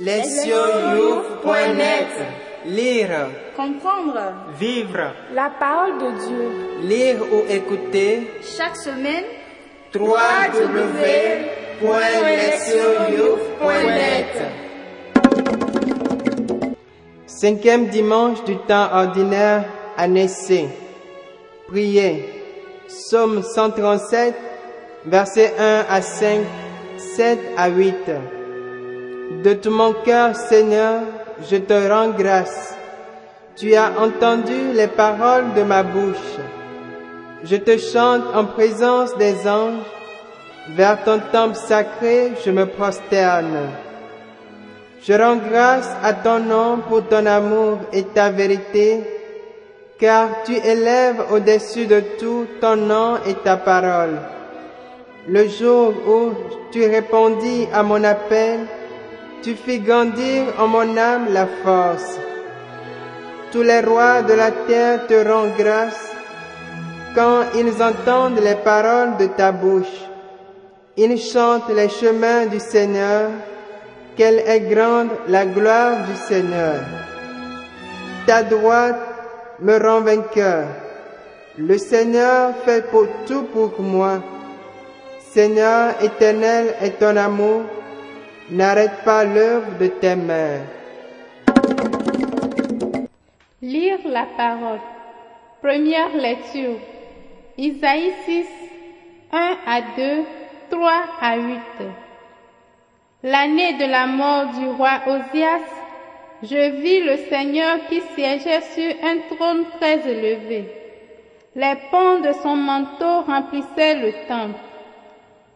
Lesioyou.net Lire, Comprendre vivre, La parole de Dieu. lire ou écouter chaque semaine www.lesioyou.net Cinquième dimanche du temps ordinaire, année C. Priez. Psaume 137, versets 1 à 5, 7 à 8. De tout mon cœur, Seigneur, je te rends grâce. Tu as entendu les paroles de ma bouche. Je te chante en présence des anges. Vers ton temple sacré, je me prosterne. Je rends grâce à ton nom pour ton amour et ta vérité, car tu élèves au-dessus de tout ton nom et ta parole. Le jour où tu répondis à mon appel, tu fis grandir en mon âme la force. Tous les rois de la terre te rendent grâce quand ils entendent les paroles de ta bouche. Ils chantent les chemins du Seigneur, quelle est grande la gloire du Seigneur. Ta droite me rend vainqueur. Le Seigneur fait pour tout pour moi. Seigneur éternel est ton amour. N'arrête pas l'œuvre de tes mains. Lire la parole. Première lecture. Isaïe 6, 1 à 2, 3 à 8. L'année de la mort du roi Osias, je vis le Seigneur qui siégeait sur un trône très élevé. Les pans de son manteau remplissaient le temple.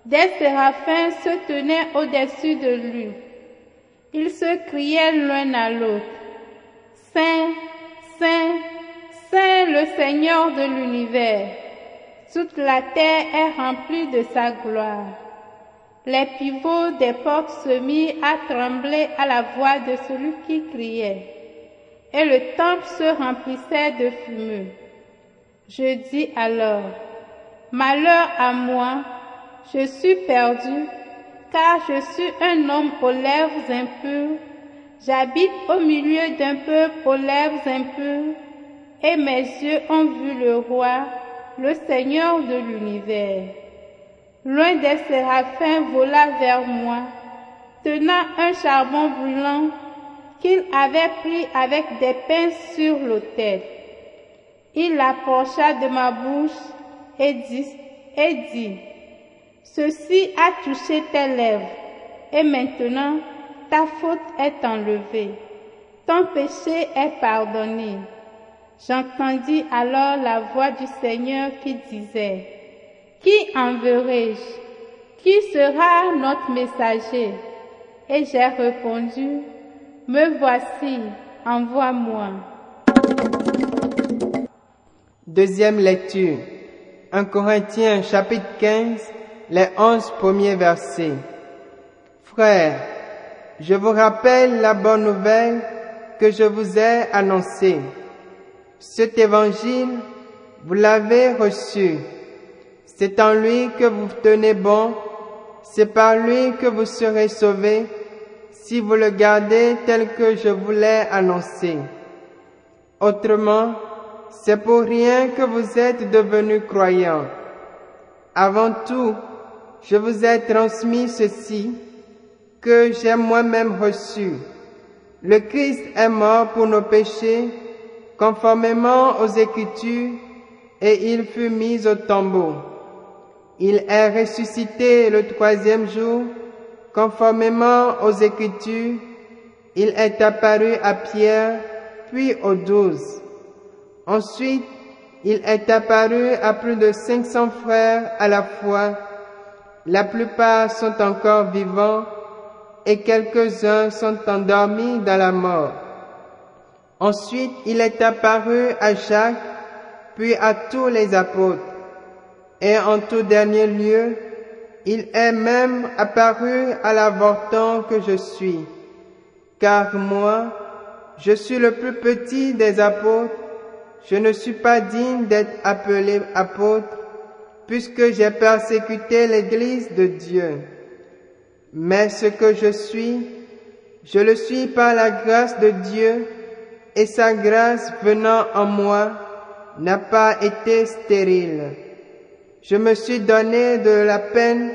Des séraphins se tenaient au-dessus de lui. Ils se criaient l'un à l'autre. Saint, Saint, Saint le Seigneur de l'univers. Toute la terre est remplie de sa gloire. Les pivots des portes se mirent à trembler à la voix de celui qui criait. Et le temple se remplissait de fumeux. Je dis alors, Malheur à moi, je suis perdu, car je suis un homme aux lèvres impures. J'habite au milieu d'un peuple aux lèvres impures, et mes yeux ont vu le roi, le Seigneur de l'univers. Loin des séraphins vola vers moi, tenant un charbon brûlant qu'il avait pris avec des pinces sur l'autel. Il approcha de ma bouche et dit, et dit, Ceci a touché tes lèvres, et maintenant ta faute est enlevée, ton péché est pardonné. J'entendis alors la voix du Seigneur qui disait, Qui enverrai-je Qui sera notre messager? Et j'ai répondu, Me voici, envoie-moi. Deuxième lecture. 1 Corinthiens chapitre 15, les onze premiers versets. Frères, je vous rappelle la bonne nouvelle que je vous ai annoncée. Cet évangile, vous l'avez reçu. C'est en lui que vous tenez bon. C'est par lui que vous serez sauvés si vous le gardez tel que je vous l'ai annoncé. Autrement, c'est pour rien que vous êtes devenus croyants. Avant tout, je vous ai transmis ceci que j'ai moi-même reçu. Le Christ est mort pour nos péchés, conformément aux Écritures, et il fut mis au tombeau. Il est ressuscité le troisième jour, conformément aux Écritures. Il est apparu à Pierre, puis aux douze. Ensuite, il est apparu à plus de 500 frères à la fois. La plupart sont encore vivants et quelques-uns sont endormis dans la mort. Ensuite, il est apparu à Jacques, puis à tous les apôtres. Et en tout dernier lieu, il est même apparu à l'avorton que je suis. Car moi, je suis le plus petit des apôtres je ne suis pas digne d'être appelé apôtre, puisque j'ai persécuté l'Église de Dieu. Mais ce que je suis, Je le suis par la grâce de Dieu et sa grâce venant en moi n'a pas été stérile. Je me suis donné de la peine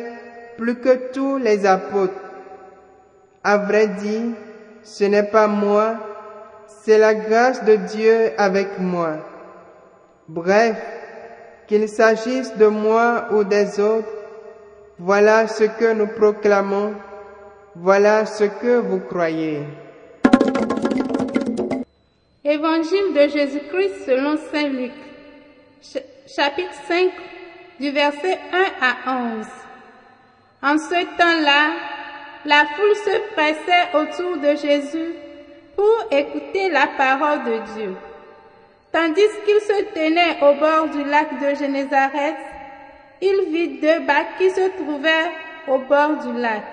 plus que tous les apôtres. À vrai dire, ce n'est pas moi, c'est la grâce de Dieu avec moi. Bref, qu'il s'agisse de moi ou des autres, voilà ce que nous proclamons, voilà ce que vous croyez. Évangile de Jésus-Christ selon Saint Luc, chapitre 5, du verset 1 à 11. En ce temps-là, la foule se pressait autour de Jésus pour écouter la parole de Dieu. Tandis qu'il se tenait au bord du lac de Génézareth, il vit deux bacs qui se trouvaient au bord du lac.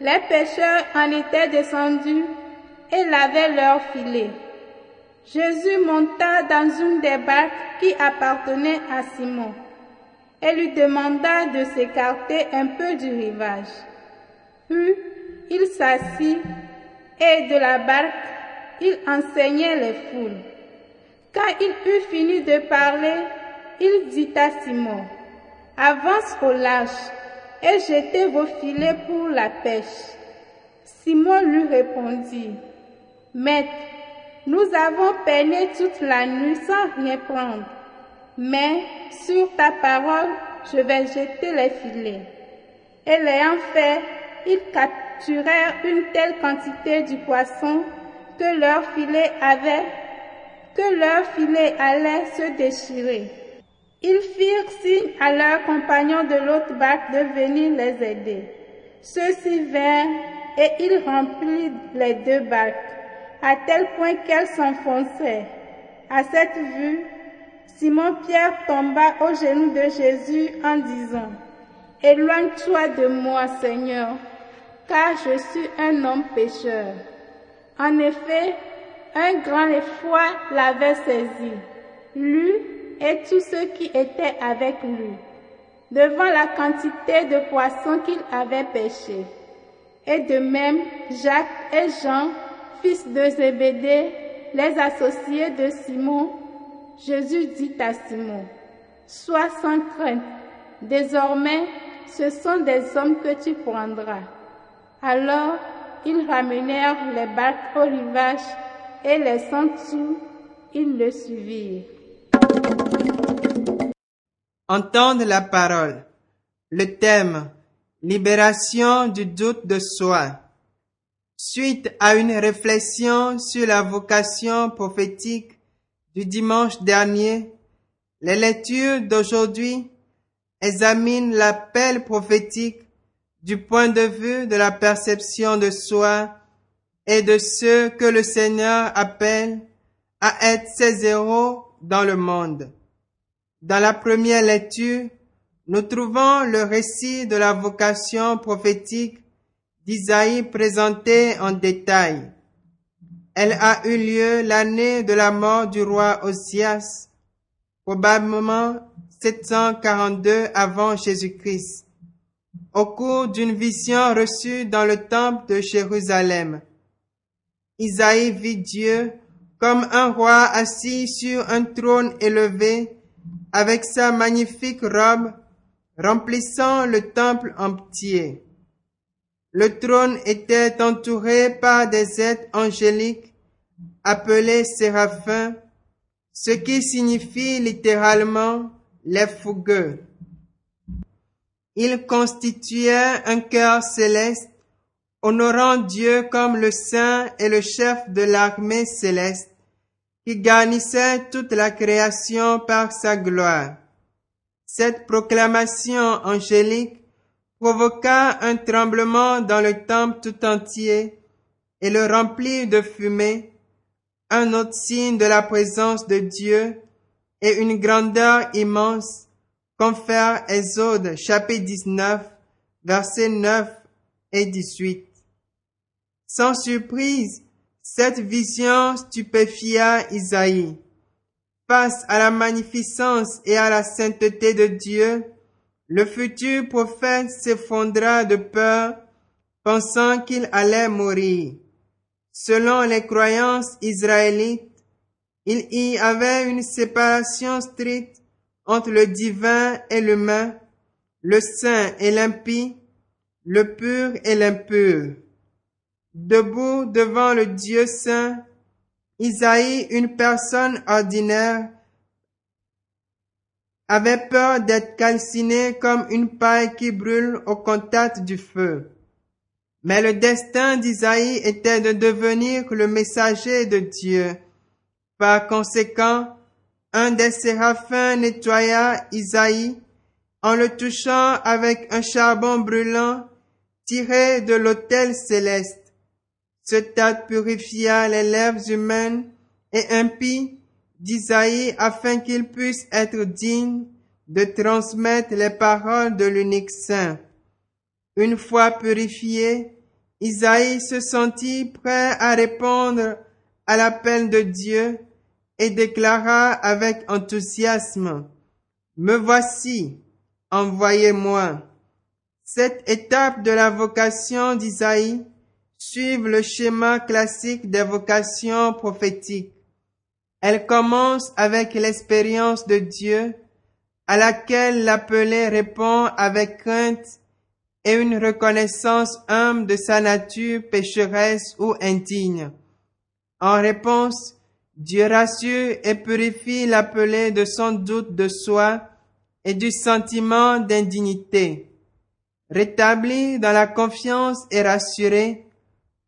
Les pêcheurs en étaient descendus et lavaient leurs filets. Jésus monta dans une des barques qui appartenait à Simon et lui demanda de s'écarter un peu du rivage. Puis il s'assit et de la barque il enseignait les foules. Quand il eut fini de parler, il dit à Simon, Avance au large et jetez vos filets pour la pêche. Simon lui répondit, Maître, nous avons peiné toute la nuit sans rien prendre, mais sur ta parole, je vais jeter les filets. Et l'ayant fait, ils capturèrent une telle quantité du poisson que leur filet avait, que leur filet allait se déchirer. Ils firent signe à leurs compagnons de l'autre barque de venir les aider. Ceux-ci vinrent et ils remplirent les deux barques, à tel point qu'elles s'enfonçaient. À cette vue, Simon-Pierre tomba aux genoux de Jésus en disant, Éloigne-toi de moi, Seigneur, car je suis un homme pécheur. En effet, un grand effroi l'avait saisi, lui et tous ceux qui étaient avec lui, devant la quantité de poissons qu'il avait pêchés. Et de même, Jacques et Jean, fils de Zébédée, les associés de Simon, Jésus dit à Simon, Sois sans crainte, désormais ce sont des hommes que tu prendras. Alors ils ramenèrent les barques au rivage et les tout, ils le suivirent. Entendre la parole. Le thème Libération du doute de soi. Suite à une réflexion sur la vocation prophétique du dimanche dernier, les lectures d'aujourd'hui examinent l'appel prophétique du point de vue de la perception de soi et de ceux que le Seigneur appelle à être ses héros dans le monde. Dans la première lecture, nous trouvons le récit de la vocation prophétique d'Isaïe présenté en détail. Elle a eu lieu l'année de la mort du roi Osias, probablement 742 avant Jésus-Christ au cours d'une vision reçue dans le temple de Jérusalem. Isaïe vit Dieu comme un roi assis sur un trône élevé avec sa magnifique robe remplissant le temple entier. Le trône était entouré par des êtres angéliques appelés séraphins, ce qui signifie littéralement les fougueux. Il constituait un cœur céleste, honorant Dieu comme le saint et le chef de l'armée céleste, qui garnissait toute la création par sa gloire. Cette proclamation angélique provoqua un tremblement dans le temple tout entier et le remplit de fumée, un autre signe de la présence de Dieu et une grandeur immense confère Exode chapitre 19, versets 9 et 18. Sans surprise, cette vision stupéfia Isaïe. Face à la magnificence et à la sainteté de Dieu, le futur prophète s'effondra de peur, pensant qu'il allait mourir. Selon les croyances israélites, il y avait une séparation stricte entre le divin et l'humain, le saint et l'impie, le pur et l'impur. Debout devant le Dieu saint, Isaïe, une personne ordinaire, avait peur d'être calciné comme une paille qui brûle au contact du feu. Mais le destin d'Isaïe était de devenir le messager de Dieu. Par conséquent, un des séraphins nettoya Isaïe en le touchant avec un charbon brûlant tiré de l'autel céleste. Ce tas purifia les lèvres humaines et impies d'Isaïe afin qu'il puisse être digne de transmettre les paroles de l'unique saint. Une fois purifié, Isaïe se sentit prêt à répondre à l'appel de Dieu et déclara avec enthousiasme, Me voici, envoyez-moi. Cette étape de la vocation d'Isaïe suit le schéma classique des vocations prophétiques. Elle commence avec l'expérience de Dieu à laquelle l'appelé répond avec crainte et une reconnaissance humble de sa nature pécheresse ou indigne. En réponse, Dieu rassure et purifie l'appelé de son doute de soi et du sentiment d'indignité. Rétabli dans la confiance et rassuré,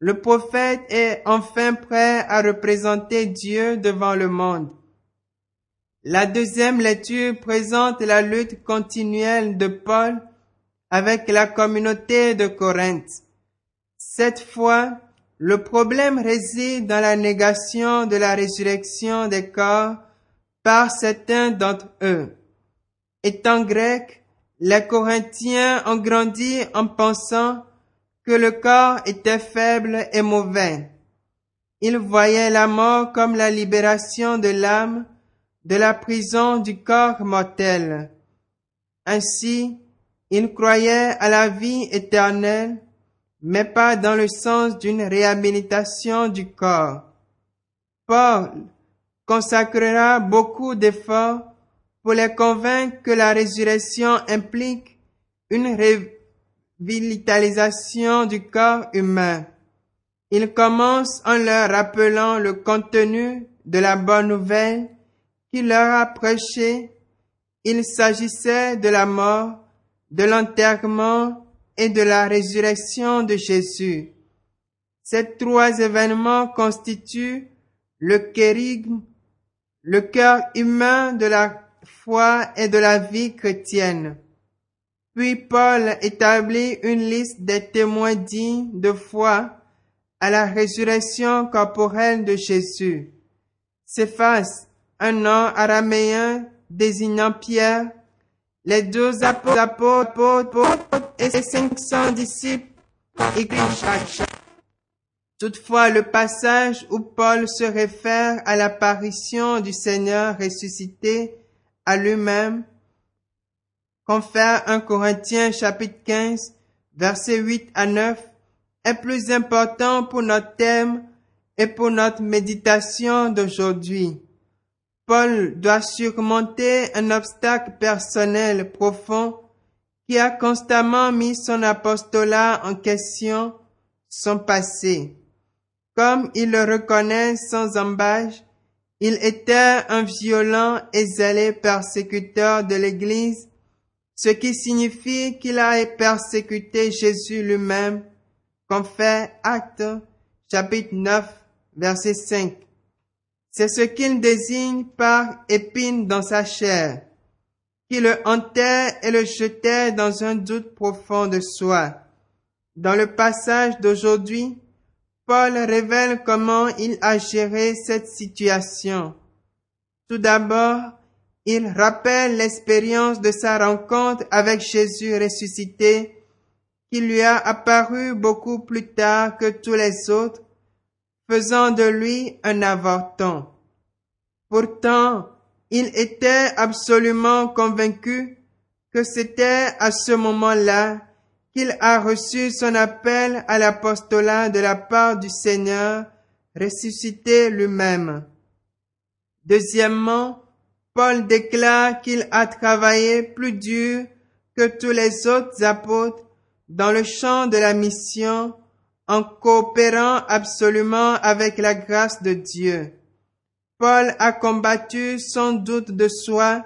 le prophète est enfin prêt à représenter Dieu devant le monde. La deuxième lecture présente la lutte continuelle de Paul avec la communauté de Corinthe. Cette fois, le problème réside dans la négation de la résurrection des corps par certains d'entre eux. Étant grecs, les Corinthiens ont grandi en pensant que le corps était faible et mauvais. Ils voyaient la mort comme la libération de l'âme de la prison du corps mortel. Ainsi, ils croyaient à la vie éternelle, mais pas dans le sens d'une réhabilitation du corps. Paul consacrera beaucoup d'efforts pour les convaincre que la résurrection implique une revitalisation du corps humain. Il commence en leur rappelant le contenu de la bonne nouvelle qu'il leur a prêché. Il s'agissait de la mort, de l'enterrement et de la résurrection de Jésus. Ces trois événements constituent le kérigme, le cœur humain de la foi et de la vie chrétienne. Puis Paul établit une liste des témoins dignes de foi à la résurrection corporelle de Jésus. S'efface un nom araméen désignant Pierre, les deux apôtres et ses cinq cents disciples Toutefois, le passage où Paul se réfère à l'apparition du Seigneur ressuscité à lui-même confère 1 Corinthiens chapitre 15 versets 8 à 9 est plus important pour notre thème et pour notre méditation d'aujourd'hui. Paul doit surmonter un obstacle personnel profond qui a constamment mis son apostolat en question, son passé. Comme il le reconnaît sans embâche, il était un violent et zélé persécuteur de l'Église, ce qui signifie qu'il a persécuté Jésus lui-même, comme fait Acte chapitre 9 verset 5. C'est ce qu'il désigne par épine dans sa chair, qui le hantait et le jetait dans un doute profond de soi. Dans le passage d'aujourd'hui, Paul révèle comment il a géré cette situation. Tout d'abord, il rappelle l'expérience de sa rencontre avec Jésus ressuscité, qui lui a apparu beaucoup plus tard que tous les autres, faisant de lui un avorton. Pourtant, il était absolument convaincu que c'était à ce moment-là qu'il a reçu son appel à l'apostolat de la part du Seigneur ressuscité lui-même. Deuxièmement, Paul déclare qu'il a travaillé plus dur que tous les autres apôtres dans le champ de la mission en coopérant absolument avec la grâce de Dieu. Paul a combattu son doute de soi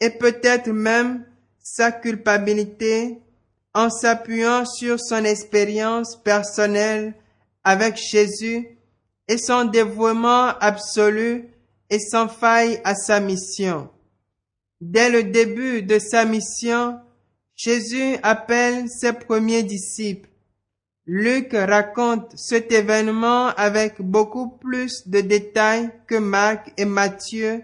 et peut-être même sa culpabilité en s'appuyant sur son expérience personnelle avec Jésus et son dévouement absolu et sans faille à sa mission. Dès le début de sa mission, Jésus appelle ses premiers disciples. Luc raconte cet événement avec beaucoup plus de détails que Marc et Matthieu,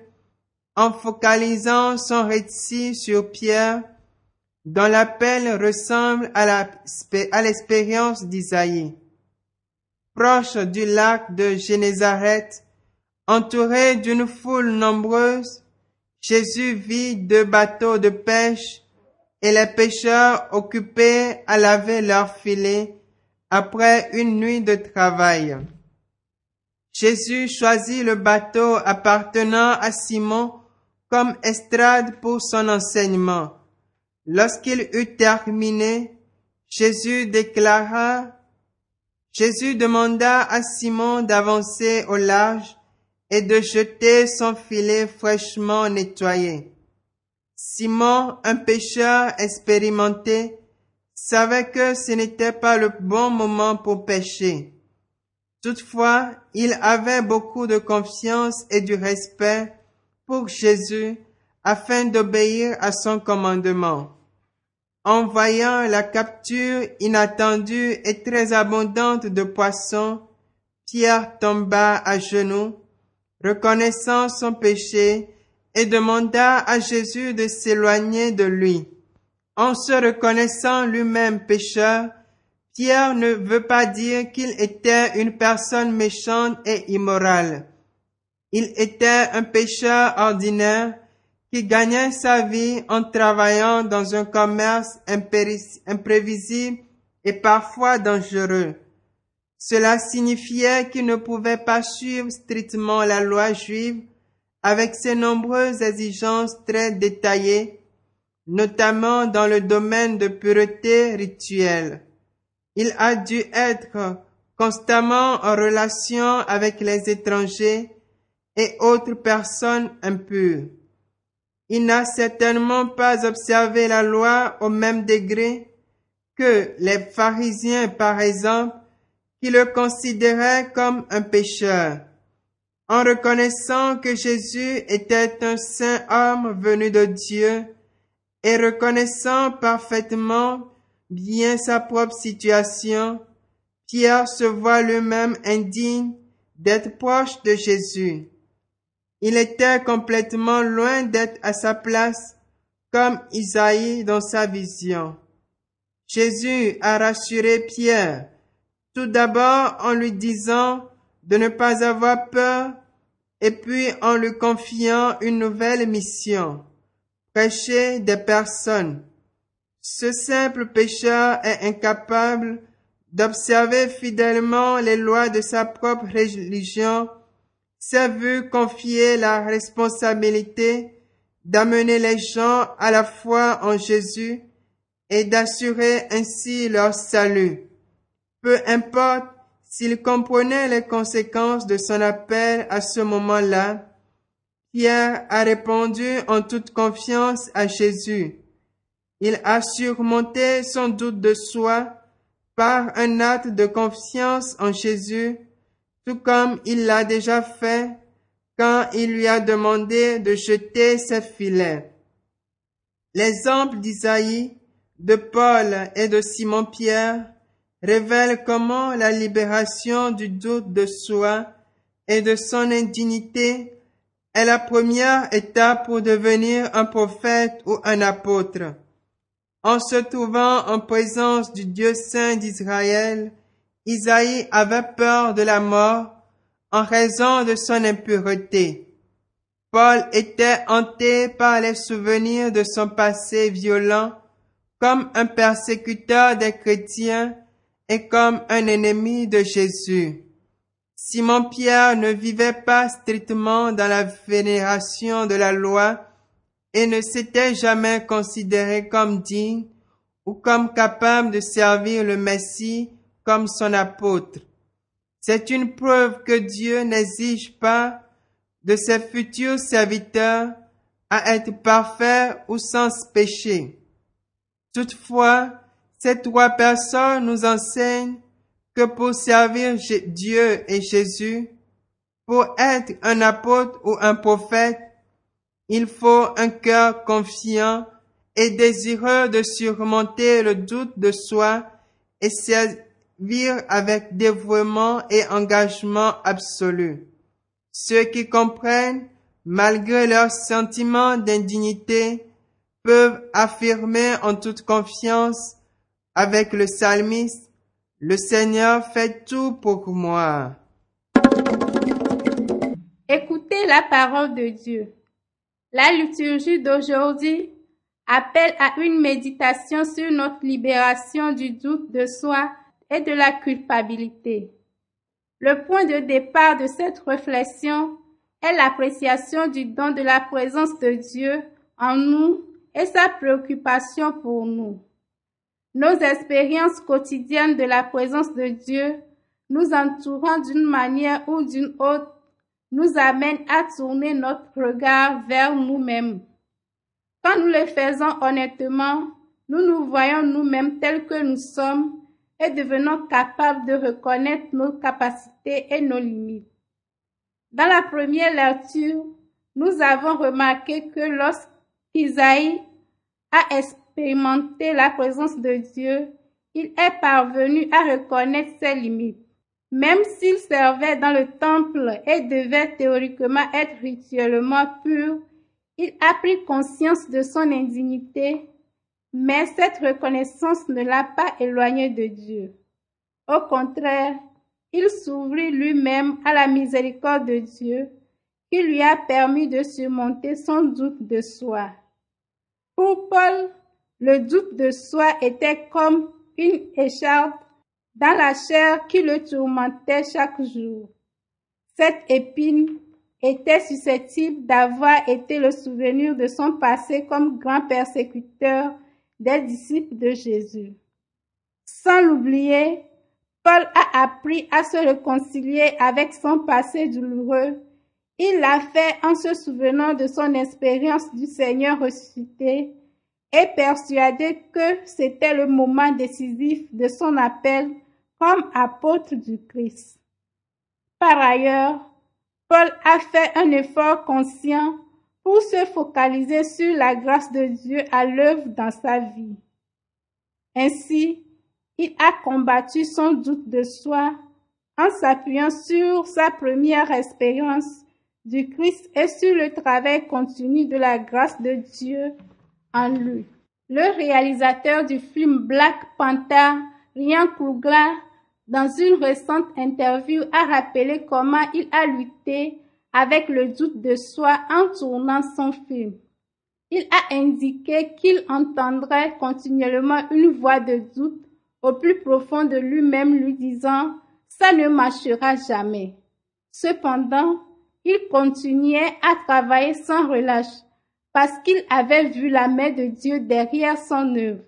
en focalisant son récit sur Pierre, dont l'appel ressemble à l'expérience d'Isaïe. Proche du lac de Génézareth, entouré d'une foule nombreuse, Jésus vit deux bateaux de pêche et les pêcheurs occupés à laver leurs filets après une nuit de travail. Jésus choisit le bateau appartenant à Simon comme estrade pour son enseignement. Lorsqu'il eut terminé, Jésus déclara, Jésus demanda à Simon d'avancer au large et de jeter son filet fraîchement nettoyé. Simon, un pêcheur expérimenté, savait que ce n'était pas le bon moment pour pêcher. Toutefois, il avait beaucoup de confiance et du respect pour Jésus afin d'obéir à son commandement. En voyant la capture inattendue et très abondante de poissons, Pierre tomba à genoux, reconnaissant son péché, et demanda à Jésus de s'éloigner de lui. En se reconnaissant lui-même pécheur, Pierre ne veut pas dire qu'il était une personne méchante et immorale. Il était un pécheur ordinaire qui gagnait sa vie en travaillant dans un commerce imprévisible et parfois dangereux. Cela signifiait qu'il ne pouvait pas suivre strictement la loi juive avec ses nombreuses exigences très détaillées notamment dans le domaine de pureté rituelle. Il a dû être constamment en relation avec les étrangers et autres personnes impures. Il n'a certainement pas observé la loi au même degré que les pharisiens, par exemple, qui le considéraient comme un pécheur. En reconnaissant que Jésus était un saint homme venu de Dieu, et reconnaissant parfaitement bien sa propre situation, Pierre se voit lui-même indigne d'être proche de Jésus. Il était complètement loin d'être à sa place comme Isaïe dans sa vision. Jésus a rassuré Pierre, tout d'abord en lui disant de ne pas avoir peur et puis en lui confiant une nouvelle mission prêcher des personnes. Ce simple pécheur est incapable d'observer fidèlement les lois de sa propre religion, s'est vu confier la responsabilité d'amener les gens à la foi en Jésus et d'assurer ainsi leur salut. Peu importe s'il comprenait les conséquences de son appel à ce moment-là, Pierre a répondu en toute confiance à Jésus. Il a surmonté son doute de soi par un acte de confiance en Jésus, tout comme il l'a déjà fait quand il lui a demandé de jeter ses filets. L'exemple d'Isaïe, de Paul et de Simon-Pierre révèle comment la libération du doute de soi et de son indignité est la première étape pour devenir un prophète ou un apôtre. En se trouvant en présence du Dieu saint d'Israël, Isaïe avait peur de la mort en raison de son impureté. Paul était hanté par les souvenirs de son passé violent comme un persécuteur des chrétiens et comme un ennemi de Jésus. Simon-Pierre ne vivait pas strictement dans la vénération de la loi et ne s'était jamais considéré comme digne ou comme capable de servir le Messie comme son apôtre. C'est une preuve que Dieu n'exige pas de ses futurs serviteurs à être parfaits ou sans péché. Toutefois, ces trois personnes nous enseignent que pour servir Dieu et Jésus, pour être un apôtre ou un prophète, il faut un cœur confiant et désireux de surmonter le doute de soi et servir avec dévouement et engagement absolu. Ceux qui comprennent, malgré leur sentiment d'indignité, peuvent affirmer en toute confiance avec le psalmiste, le Seigneur fait tout pour moi. Écoutez la parole de Dieu. La liturgie d'aujourd'hui appelle à une méditation sur notre libération du doute de soi et de la culpabilité. Le point de départ de cette réflexion est l'appréciation du don de la présence de Dieu en nous et sa préoccupation pour nous. Nos expériences quotidiennes de la présence de Dieu nous entourant d'une manière ou d'une autre nous amènent à tourner notre regard vers nous-mêmes. Quand nous le faisons honnêtement, nous nous voyons nous-mêmes tels que nous sommes et devenons capables de reconnaître nos capacités et nos limites. Dans la première lecture, nous avons remarqué que lorsqu'Isaïe a la présence de Dieu, il est parvenu à reconnaître ses limites. Même s'il servait dans le temple et devait théoriquement être rituellement pur, il a pris conscience de son indignité, mais cette reconnaissance ne l'a pas éloigné de Dieu. Au contraire, il s'ouvrit lui-même à la miséricorde de Dieu qui lui a permis de surmonter son doute de soi. Pour Paul, le doute de soi était comme une écharpe dans la chair qui le tourmentait chaque jour. Cette épine était susceptible d'avoir été le souvenir de son passé comme grand persécuteur des disciples de Jésus. Sans l'oublier, Paul a appris à se réconcilier avec son passé douloureux. Il l'a fait en se souvenant de son expérience du Seigneur ressuscité et persuadé que c'était le moment décisif de son appel comme apôtre du Christ. Par ailleurs, Paul a fait un effort conscient pour se focaliser sur la grâce de Dieu à l'œuvre dans sa vie. Ainsi, il a combattu son doute de soi en s'appuyant sur sa première expérience du Christ et sur le travail continu de la grâce de Dieu lui. Le réalisateur du film Black Panther, Ryan Coogler, dans une récente interview, a rappelé comment il a lutté avec le doute de soi en tournant son film. Il a indiqué qu'il entendrait continuellement une voix de doute au plus profond de lui-même lui disant ça ne marchera jamais. Cependant, il continuait à travailler sans relâche parce qu'il avait vu la main de Dieu derrière son œuvre.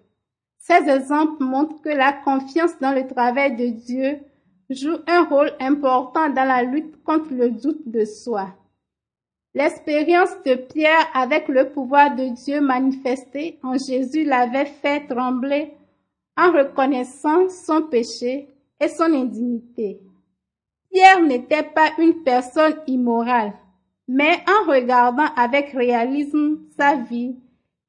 Ces exemples montrent que la confiance dans le travail de Dieu joue un rôle important dans la lutte contre le doute de soi. L'expérience de Pierre avec le pouvoir de Dieu manifesté en Jésus l'avait fait trembler en reconnaissant son péché et son indignité. Pierre n'était pas une personne immorale, mais en regardant avec réalisme sa vie,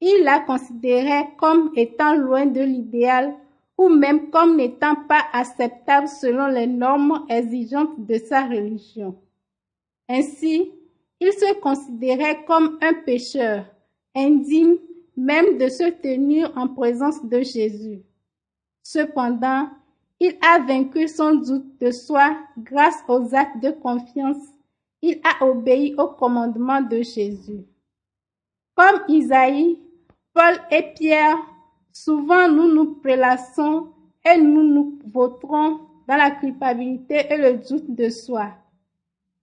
il la considérait comme étant loin de l'idéal ou même comme n'étant pas acceptable selon les normes exigeantes de sa religion. Ainsi, il se considérait comme un pécheur, indigne même de se tenir en présence de Jésus. Cependant, il a vaincu son doute de soi grâce aux actes de confiance. Il a obéi au commandement de Jésus. Comme Isaïe, Paul et Pierre, souvent nous nous prélassons et nous nous voterons dans la culpabilité et le doute de soi.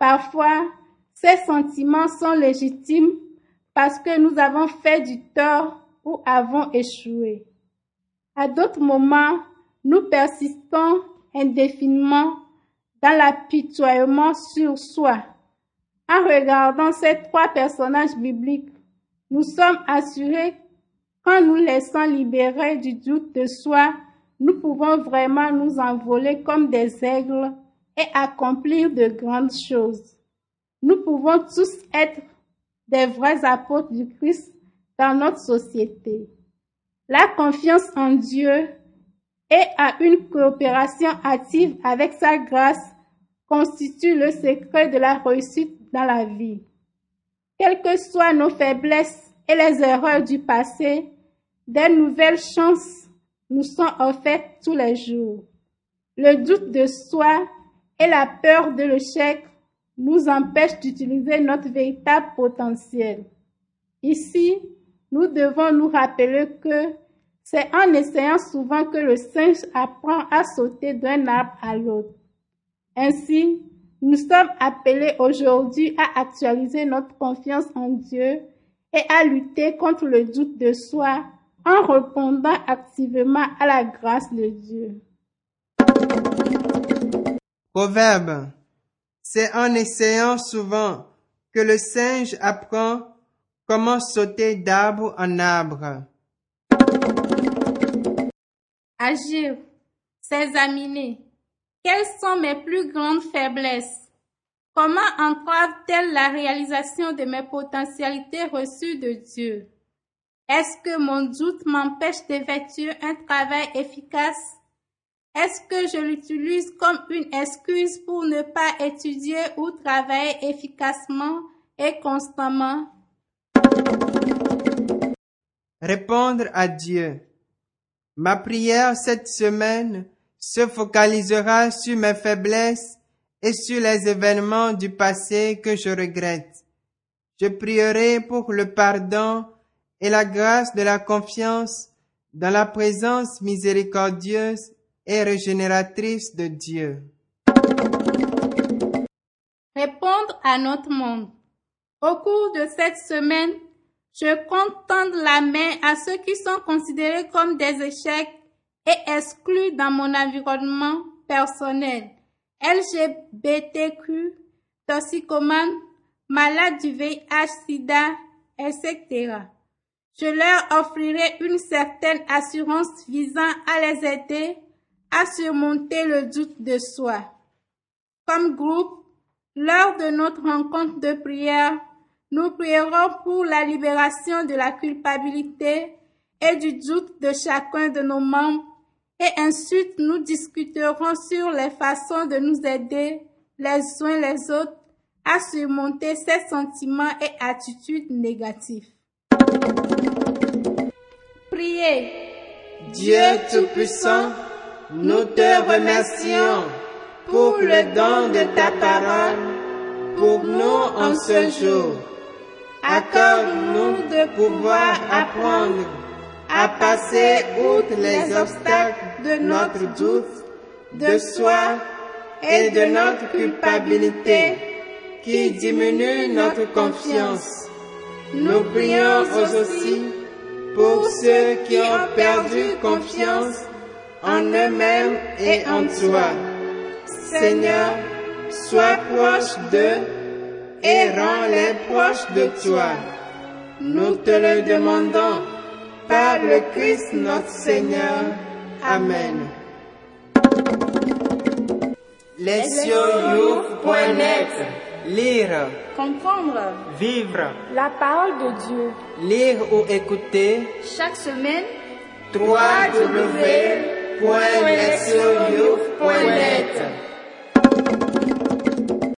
Parfois, ces sentiments sont légitimes parce que nous avons fait du tort ou avons échoué. À d'autres moments, nous persistons indéfiniment dans l'apitoiement sur soi. En regardant ces trois personnages bibliques, nous sommes assurés qu'en nous laissant libérer du doute de soi, nous pouvons vraiment nous envoler comme des aigles et accomplir de grandes choses. Nous pouvons tous être des vrais apôtres du Christ dans notre société. La confiance en Dieu et à une coopération active avec sa grâce constitue le secret de la réussite dans la vie. Quelles que soient nos faiblesses et les erreurs du passé, des nouvelles chances nous sont offertes tous les jours. Le doute de soi et la peur de l'échec nous empêchent d'utiliser notre véritable potentiel. Ici, nous devons nous rappeler que c'est en essayant souvent que le singe apprend à sauter d'un arbre à l'autre. Ainsi, nous sommes appelés aujourd'hui à actualiser notre confiance en Dieu et à lutter contre le doute de soi en répondant activement à la grâce de Dieu. Proverbe. C'est en essayant souvent que le singe apprend comment sauter d'arbre en arbre. Agir, s'examiner. Quelles sont mes plus grandes faiblesses? Comment entravent-elles la réalisation de mes potentialités reçues de Dieu? Est-ce que mon doute m'empêche d'effectuer un travail efficace? Est-ce que je l'utilise comme une excuse pour ne pas étudier ou travailler efficacement et constamment? Répondre à Dieu. Ma prière cette semaine se focalisera sur mes faiblesses et sur les événements du passé que je regrette. Je prierai pour le pardon et la grâce de la confiance dans la présence miséricordieuse et régénératrice de Dieu. Répondre à notre monde. Au cours de cette semaine, je compte tendre la main à ceux qui sont considérés comme des échecs et exclus dans mon environnement personnel. LGBTQ, toxicomanes, malades du VIH-Sida, etc. Je leur offrirai une certaine assurance visant à les aider à surmonter le doute de soi. Comme groupe, lors de notre rencontre de prière, nous prierons pour la libération de la culpabilité et du doute de chacun de nos membres et ensuite nous discuterons sur les façons de nous aider les uns les autres à surmonter ces sentiments et attitudes négatifs. Priez. Dieu Tout-Puissant, nous te remercions pour le don de ta parole pour nous en ce jour. Accorde-nous de pouvoir apprendre à passer outre les obstacles de notre doute, de soi et de notre culpabilité qui diminue notre confiance. Nous prions aussi pour ceux qui ont perdu confiance en eux-mêmes et en toi. Seigneur, sois proche d'eux et rends-les proches de toi. Nous te le demandons par le Christ notre Seigneur. Amen. Lesioyou.net Lire, Comprendre Vivre. la parole de Dieu. lire ou écouter Chaque semaine, www.lesioyou.net